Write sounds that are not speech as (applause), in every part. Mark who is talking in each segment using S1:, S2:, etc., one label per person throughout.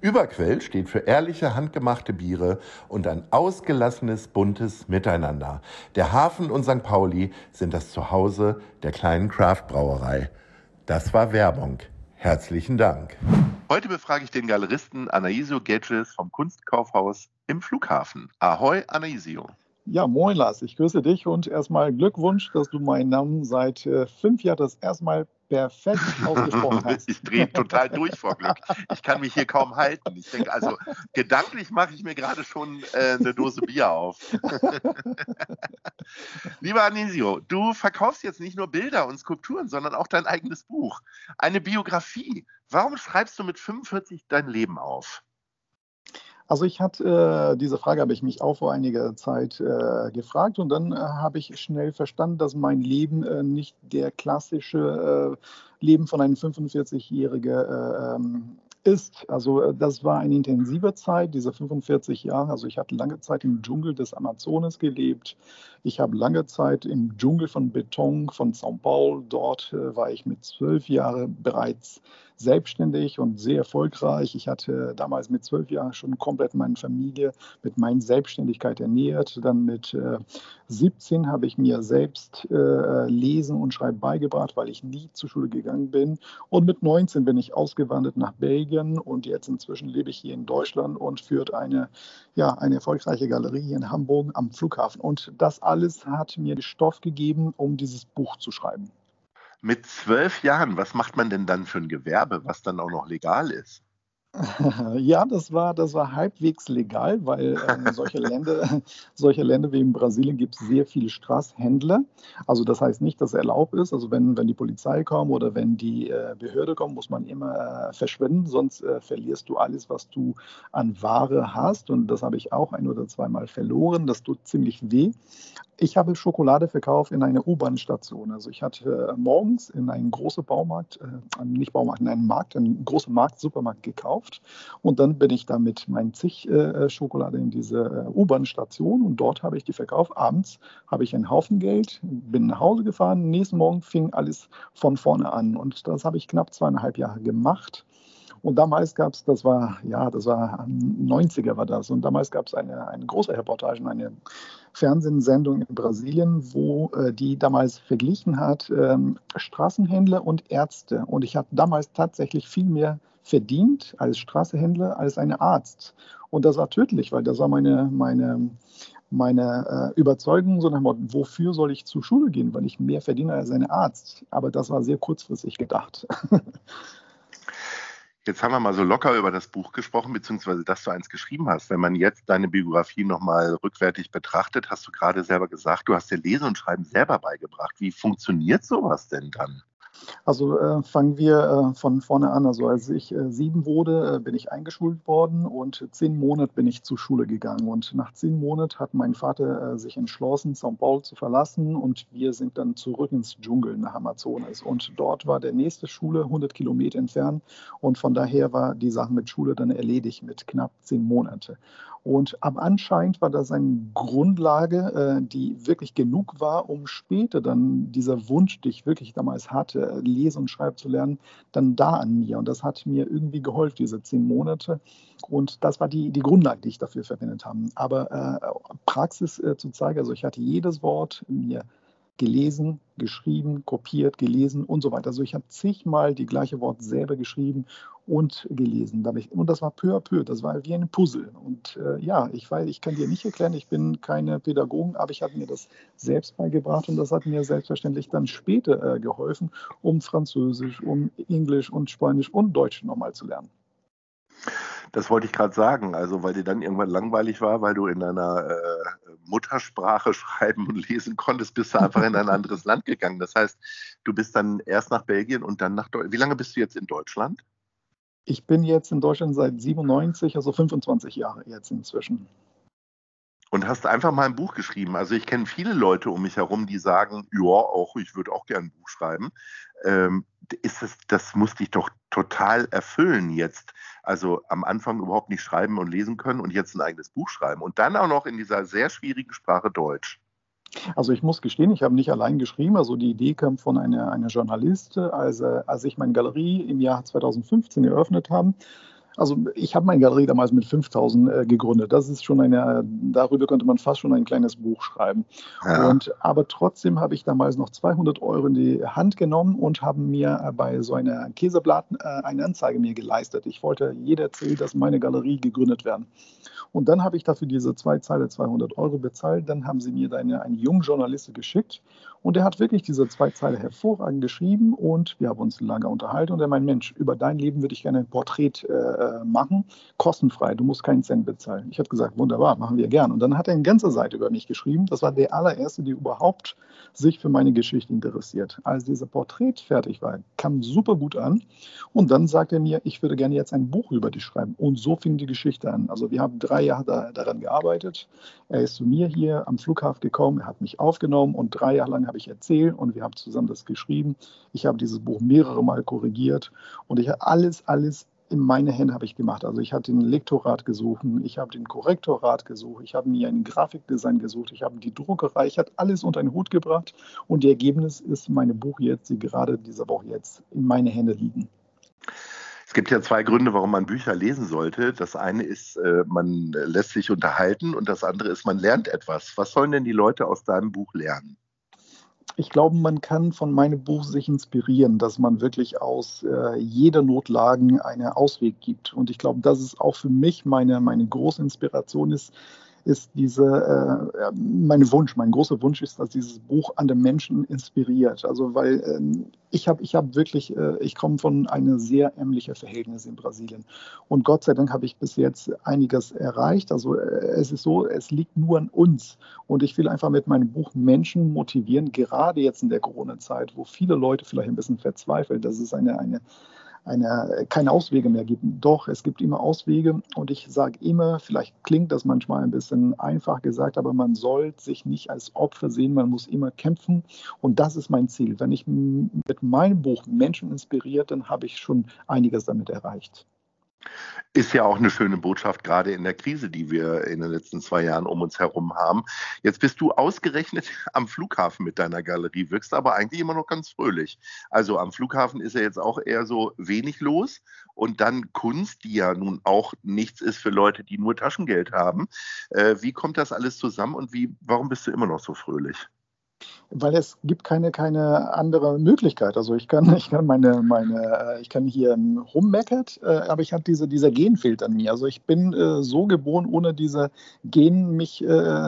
S1: Überquell steht für ehrliche, handgemachte Biere und ein ausgelassenes, buntes Miteinander. Der Hafen und St. Pauli sind das Zuhause der kleinen Craft-Brauerei. Das war Werbung. Herzlichen Dank. Heute befrage ich den Galeristen Anaisio Gedges vom Kunstkaufhaus im Flughafen. Ahoi, Anaisio.
S2: Ja, moin Lars, ich grüße dich und erstmal Glückwunsch, dass du meinen Namen seit äh, fünf Jahren das erste Mal perfekt (laughs) ausgesprochen hast.
S1: Ich drehe total durch vor Glück. Ich kann mich hier kaum halten. Ich denke, also gedanklich mache ich mir gerade schon äh, eine Dose Bier auf. (laughs) Lieber Anisio, du verkaufst jetzt nicht nur Bilder und Skulpturen, sondern auch dein eigenes Buch. Eine Biografie. Warum schreibst du mit 45 dein Leben auf?
S2: Also ich hatte äh, diese Frage habe ich mich auch vor einiger Zeit äh, gefragt und dann äh, habe ich schnell verstanden, dass mein Leben äh, nicht der klassische äh, Leben von einem 45-Jährigen äh, ähm, ist. Also das war eine intensive Zeit, diese 45 Jahre. Also ich hatte lange Zeit im Dschungel des Amazonas gelebt. Ich habe lange Zeit im Dschungel von Beton von São Paulo, dort war ich mit zwölf Jahren bereits selbstständig und sehr erfolgreich. Ich hatte damals mit zwölf Jahren schon komplett meine Familie mit meiner Selbstständigkeit ernährt. Dann mit äh, 17 habe ich mir selbst äh, Lesen und Schreiben beigebracht, weil ich nie zur Schule gegangen bin. Und mit 19 bin ich ausgewandert nach Belgien und jetzt inzwischen lebe ich hier in Deutschland und führt eine, ja, eine erfolgreiche Galerie in Hamburg am Flughafen. Und das alles hat mir Stoff gegeben, um dieses Buch zu schreiben.
S1: Mit zwölf Jahren, was macht man denn dann für ein Gewerbe, was dann auch noch legal ist? (laughs)
S2: Ja, das war, das war halbwegs legal, weil äh, solche, (laughs) Länder, (laughs) solche Länder wie in Brasilien gibt es sehr viele Straßhändler. Also das heißt nicht, dass es erlaubt ist. Also wenn, wenn die Polizei kommt oder wenn die äh, Behörde kommt, muss man immer äh, verschwinden, sonst äh, verlierst du alles, was du an Ware hast. Und das habe ich auch ein oder zweimal verloren. Das tut ziemlich weh. Ich habe Schokolade verkauft in einer U-Bahn-Station. Also ich hatte äh, morgens in einem großen Baumarkt, äh, nicht Baumarkt, in einem Markt, einen großen Markt, Supermarkt gekauft. Und dann bin ich da mit meinen zig äh, Schokolade in diese äh, U-Bahn-Station und dort habe ich die verkauft. Abends habe ich einen Haufen Geld, bin nach Hause gefahren. Nächsten Morgen fing alles von vorne an. Und das habe ich knapp zweieinhalb Jahre gemacht. Und damals gab es, das war, ja, das war 90er war das. Und damals gab es eine, eine große Reportage, eine Fernsehsendung in Brasilien, wo äh, die damals verglichen hat, ähm, Straßenhändler und Ärzte. Und ich habe damals tatsächlich viel mehr verdient als Straßenhändler als ein Arzt. Und das war tödlich, weil das war meine, meine, meine äh, Überzeugung, so nach dem Motto, wofür soll ich zur Schule gehen, weil ich mehr verdiene als ein Arzt. Aber das war sehr kurzfristig gedacht. (laughs)
S1: Jetzt haben wir mal so locker über das Buch gesprochen, beziehungsweise dass du eins geschrieben hast. Wenn man jetzt deine Biografie nochmal rückwärtig betrachtet, hast du gerade selber gesagt, du hast dir Lesen und Schreiben selber beigebracht. Wie funktioniert sowas denn dann?
S2: Also äh, fangen wir äh, von vorne an. Also als ich äh, sieben wurde, äh, bin ich eingeschult worden und zehn Monate bin ich zur Schule gegangen. Und nach zehn Monaten hat mein Vater äh, sich entschlossen, São Paulo zu verlassen und wir sind dann zurück ins Dschungel nach Amazonas. Und dort war der nächste Schule 100 Kilometer entfernt und von daher war die Sache mit Schule dann erledigt mit knapp zehn Monaten. Und aber anscheinend war das eine Grundlage, äh, die wirklich genug war, um später dann dieser Wunsch, den ich wirklich damals hatte, lesen und schreiben zu lernen, dann da an mir. Und das hat mir irgendwie geholfen, diese zehn Monate. Und das war die, die Grundlage, die ich dafür verwendet habe. Aber äh, Praxis äh, zu zeigen, also ich hatte jedes Wort mir gelesen, geschrieben, kopiert, gelesen und so weiter. Also ich habe zigmal die gleiche Wort selber geschrieben und gelesen. Und das war peu à peu, das war wie ein Puzzle. Und äh, ja, ich weiß, ich kann dir nicht erklären, ich bin keine Pädagogin, aber ich habe mir das selbst beigebracht und das hat mir selbstverständlich dann später äh, geholfen, um Französisch, um Englisch und Spanisch und Deutsch nochmal zu lernen.
S1: Das wollte ich gerade sagen. Also, weil dir dann irgendwann langweilig war, weil du in deiner äh, Muttersprache (laughs) schreiben und lesen konntest, bist du einfach in ein anderes Land gegangen. Das heißt, du bist dann erst nach Belgien und dann nach Deutschland. Wie lange bist du jetzt in Deutschland?
S2: Ich bin jetzt in Deutschland seit 97, also 25 Jahre jetzt inzwischen
S1: und hast einfach mal ein Buch geschrieben. Also ich kenne viele Leute um mich herum, die sagen, ja, auch ich würde auch gerne ein Buch schreiben. Ähm, ist das, das muss dich doch total erfüllen jetzt. Also am Anfang überhaupt nicht schreiben und lesen können und jetzt ein eigenes Buch schreiben. Und dann auch noch in dieser sehr schwierigen Sprache Deutsch.
S2: Also ich muss gestehen, ich habe nicht allein geschrieben. Also die Idee kam von einer, einer Journalistin, als, als ich meine Galerie im Jahr 2015 eröffnet habe also ich habe meine Galerie damals mit 5000 äh, gegründet. Das ist schon eine, darüber könnte man fast schon ein kleines Buch schreiben. Ja. Und, aber trotzdem habe ich damals noch 200 Euro in die Hand genommen und habe mir äh, bei so einer Käseblatt äh, eine Anzeige mir geleistet. Ich wollte jeder erzählen, dass meine Galerie gegründet werden. Und dann habe ich dafür diese zwei Zeile 200 Euro bezahlt. Dann haben sie mir eine, eine junge Journalistin geschickt und er hat wirklich diese zwei Zeile hervorragend geschrieben und wir haben uns lange unterhalten. Und er meint, Mensch, über dein Leben würde ich gerne ein Porträt äh, machen, kostenfrei, du musst keinen Cent bezahlen. Ich habe gesagt, wunderbar, machen wir gern. Und dann hat er eine ganze Seite über mich geschrieben. Das war der allererste, der überhaupt sich für meine Geschichte interessiert. Als dieser Porträt fertig war, kam super gut an. Und dann sagte er mir, ich würde gerne jetzt ein Buch über dich schreiben. Und so fing die Geschichte an. Also wir haben drei Jahre da, daran gearbeitet. Er ist zu mir hier am Flughafen gekommen, er hat mich aufgenommen und drei Jahre lang habe ich erzählt und wir haben zusammen das geschrieben. Ich habe dieses Buch mehrere Mal korrigiert und ich habe alles, alles in meine Hände habe ich gemacht. Also ich habe den Lektorat gesucht, ich habe den Korrektorat gesucht, ich habe mir ein Grafikdesign gesucht, ich habe die Druckerei, ich habe alles unter einen Hut gebracht und das Ergebnis ist meine Buch jetzt, die gerade diese Woche jetzt in meine Hände liegen.
S1: Es gibt ja zwei Gründe, warum man Bücher lesen sollte. Das eine ist, äh, man lässt sich unterhalten und das andere ist, man lernt etwas. Was sollen denn die Leute aus deinem Buch lernen?
S2: Ich glaube, man kann von meinem Buch sich inspirieren, dass man wirklich aus äh, jeder Notlage einen Ausweg gibt. Und ich glaube, das ist auch für mich meine, meine große Inspiration ist, ist diese, äh, mein Wunsch, mein großer Wunsch ist, dass dieses Buch andere Menschen inspiriert. Also weil ähm, ich habe ich hab wirklich, äh, ich komme von einem sehr ärmlichen Verhältnis in Brasilien. Und Gott sei Dank habe ich bis jetzt einiges erreicht. Also äh, es ist so, es liegt nur an uns. Und ich will einfach mit meinem Buch Menschen motivieren, gerade jetzt in der Corona-Zeit, wo viele Leute vielleicht ein bisschen verzweifeln. Das ist eine, eine eine, keine Auswege mehr gibt. Doch, es gibt immer Auswege und ich sage immer, vielleicht klingt das manchmal ein bisschen einfach gesagt, aber man soll sich nicht als Opfer sehen, man muss immer kämpfen und das ist mein Ziel. Wenn ich mit meinem Buch Menschen inspiriert, dann habe ich schon einiges damit erreicht.
S1: Ist ja auch eine schöne Botschaft, gerade in der Krise, die wir in den letzten zwei Jahren um uns herum haben. Jetzt bist du ausgerechnet (laughs) am Flughafen mit deiner Galerie, wirkst aber eigentlich immer noch ganz fröhlich. Also am Flughafen ist ja jetzt auch eher so wenig los. Und dann Kunst, die ja nun auch nichts ist für Leute, die nur Taschengeld haben. Äh, wie kommt das alles zusammen und wie, warum bist du immer noch so fröhlich?
S2: Weil es gibt keine, keine andere Möglichkeit. Also ich kann, ich kann meine, meine, äh, ich kann hier rummeckert, äh, aber ich habe diese, dieser Gen fehlt an mir. Also ich bin äh, so geboren, ohne diese Gen mich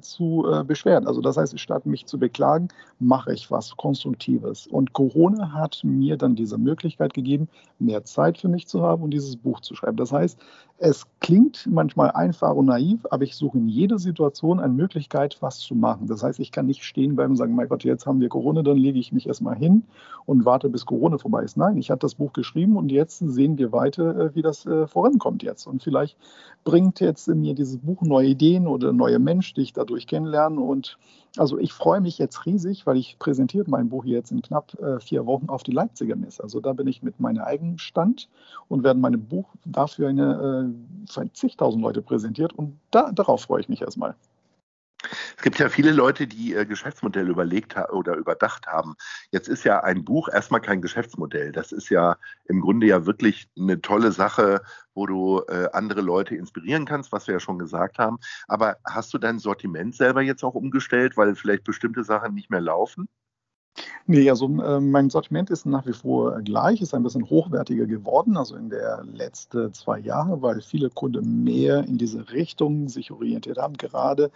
S2: zu beschweren. Also das heißt, statt mich zu beklagen, mache ich was Konstruktives. Und Corona hat mir dann diese Möglichkeit gegeben, mehr Zeit für mich zu haben und dieses Buch zu schreiben. Das heißt, es klingt manchmal einfach und naiv, aber ich suche in jeder Situation eine Möglichkeit, was zu machen. Das heißt, ich kann nicht stehen bleiben und sagen, mein Gott, jetzt haben wir Corona, dann lege ich mich erstmal hin und warte, bis Corona vorbei ist. Nein, ich habe das Buch geschrieben und jetzt sehen wir weiter, äh, wie das äh, vorankommt jetzt. Und vielleicht bringt jetzt mir dieses Buch neue Ideen oder neue Menschen, die ich dadurch kennenlerne. Und also ich freue mich jetzt riesig, weil ich präsentiere mein Buch jetzt in knapp äh, vier Wochen auf die Leipziger Messe. Also da bin ich mit meinem eigenen Stand und werde mein Buch dafür eine für zigtausend Leute präsentiert und da, darauf freue ich mich erstmal.
S1: Es gibt ja viele Leute, die ihr Geschäftsmodell überlegt oder überdacht haben. Jetzt ist ja ein Buch erstmal kein Geschäftsmodell. Das ist ja im Grunde ja wirklich eine tolle Sache, wo du äh, andere Leute inspirieren kannst, was wir ja schon gesagt haben. Aber hast du dein Sortiment selber jetzt auch umgestellt, weil vielleicht bestimmte Sachen nicht mehr laufen?
S2: Nee, also äh, mein Sortiment ist nach wie vor gleich, ist ein bisschen hochwertiger geworden, also in der letzten zwei Jahre, weil viele Kunden mehr in diese Richtung sich orientiert haben, gerade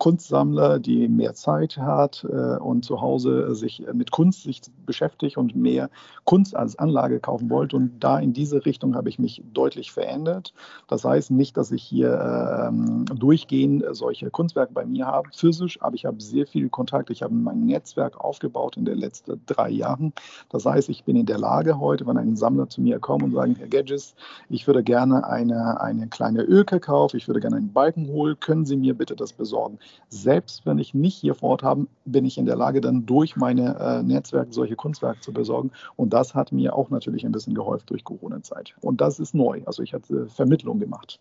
S2: Kunstsammler, die mehr Zeit hat äh, und zu Hause sich mit Kunst sich beschäftigt und mehr Kunst als Anlage kaufen wollte. Und da in diese Richtung habe ich mich deutlich verändert. Das heißt nicht, dass ich hier ähm, durchgehend solche Kunstwerke bei mir habe, physisch, aber ich habe sehr viel Kontakt. Ich habe mein Netzwerk aufgebaut in den letzten drei Jahren. Das heißt, ich bin in der Lage heute, wenn ein Sammler zu mir kommt und sagt, Herr Gadgets, ich würde gerne eine, eine kleine Ölke kaufen, ich würde gerne einen Balken holen, können Sie mir bitte das besorgen? Selbst wenn ich nicht hier vor Ort habe, bin ich in der Lage, dann durch meine äh, Netzwerke solche Kunstwerke zu besorgen. Und das hat mir auch natürlich ein bisschen geholfen durch Corona-Zeit. Und das ist neu. Also ich hatte Vermittlung gemacht.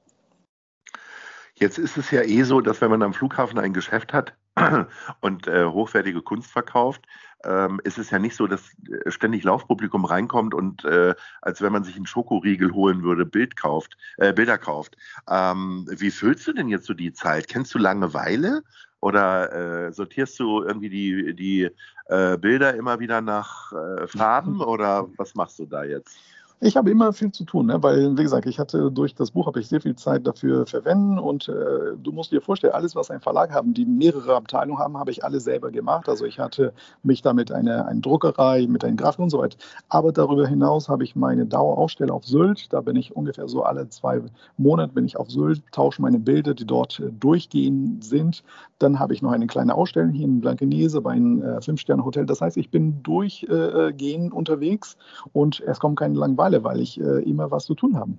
S1: Jetzt ist es ja eh so, dass wenn man am Flughafen ein Geschäft hat (clears throat) und äh, hochwertige Kunst verkauft, ähm, ist es ja nicht so, dass äh, ständig Laufpublikum reinkommt und äh, als wenn man sich einen Schokoriegel holen würde, Bild kauft, äh, Bilder kauft. Ähm, wie füllst du denn jetzt so die Zeit? Kennst du Langeweile oder äh, sortierst du irgendwie die, die äh, Bilder immer wieder nach Farben (laughs) oder was machst du da jetzt?
S2: Ich habe immer viel zu tun, ne? weil, wie gesagt, ich hatte durch das Buch habe ich sehr viel Zeit dafür verwenden und äh, du musst dir vorstellen, alles, was ein Verlag haben, die mehrere Abteilungen haben, habe ich alle selber gemacht. Also ich hatte mich damit eine, eine Druckerei, mit einem Grafik und so weiter. Aber darüber hinaus habe ich meine Dauerausstellung auf Sylt. Da bin ich ungefähr so alle zwei Monate bin ich auf Sylt, tausche meine Bilder, die dort äh, durchgehend sind. Dann habe ich noch eine kleine Ausstellung hier in Blankenese bei einem äh, Fünf-Sterne-Hotel. Das heißt, ich bin durchgehend unterwegs und es kommt keine Langeweile Langeweile, weil ich äh, immer was zu tun habe.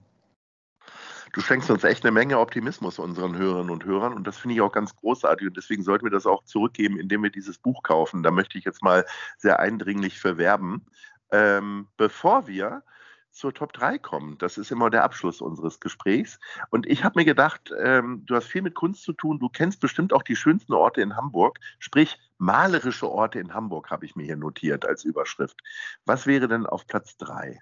S1: Du schenkst uns echt eine Menge Optimismus unseren Hörerinnen und Hörern und das finde ich auch ganz großartig und deswegen sollten wir das auch zurückgeben, indem wir dieses Buch kaufen. Da möchte ich jetzt mal sehr eindringlich verwerben. Ähm, bevor wir zur Top 3 kommen. Das ist immer der Abschluss unseres Gesprächs. Und ich habe mir gedacht, ähm, du hast viel mit Kunst zu tun. Du kennst bestimmt auch die schönsten Orte in Hamburg. Sprich, malerische Orte in Hamburg habe ich mir hier notiert als Überschrift. Was wäre denn auf Platz 3?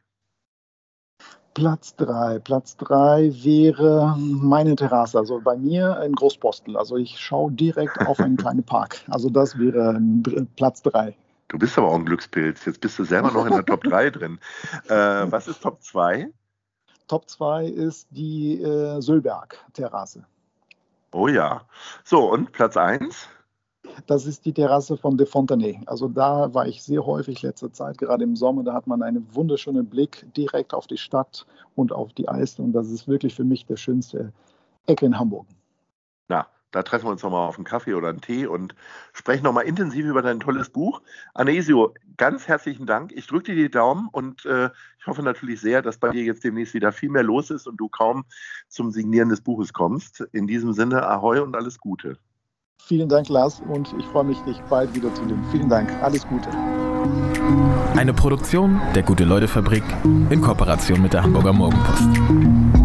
S2: Platz 3. Platz 3 wäre meine Terrasse. Also bei mir in Großpostel. Also ich schaue direkt auf einen (laughs) kleinen Park. Also das wäre Platz 3.
S1: Du bist aber auch ein Glückspilz. Jetzt bist du selber noch in der Top 3 drin. Äh, (laughs) was ist Top 2?
S2: Top 2 ist die äh, Sölberg-Terrasse.
S1: Oh ja. So, und Platz 1?
S2: Das ist die Terrasse von De Fontenay. Also da war ich sehr häufig letzte Zeit, gerade im Sommer. Da hat man einen wunderschönen Blick direkt auf die Stadt und auf die Eis. Und das ist wirklich für mich der schönste Ecke in Hamburg.
S1: Na, da treffen wir uns nochmal auf einen Kaffee oder einen Tee und sprechen nochmal intensiv über dein tolles Buch. Anesio, ganz herzlichen Dank. Ich drücke dir die Daumen und äh, ich hoffe natürlich sehr, dass bei dir jetzt demnächst wieder viel mehr los ist und du kaum zum Signieren des Buches kommst. In diesem Sinne, Ahoi und alles Gute.
S2: Vielen Dank, Lars, und ich freue mich, dich bald wieder zu sehen. Vielen Dank. Alles Gute.
S3: Eine Produktion der Gute-Leute-Fabrik in Kooperation mit der Hamburger Morgenpost.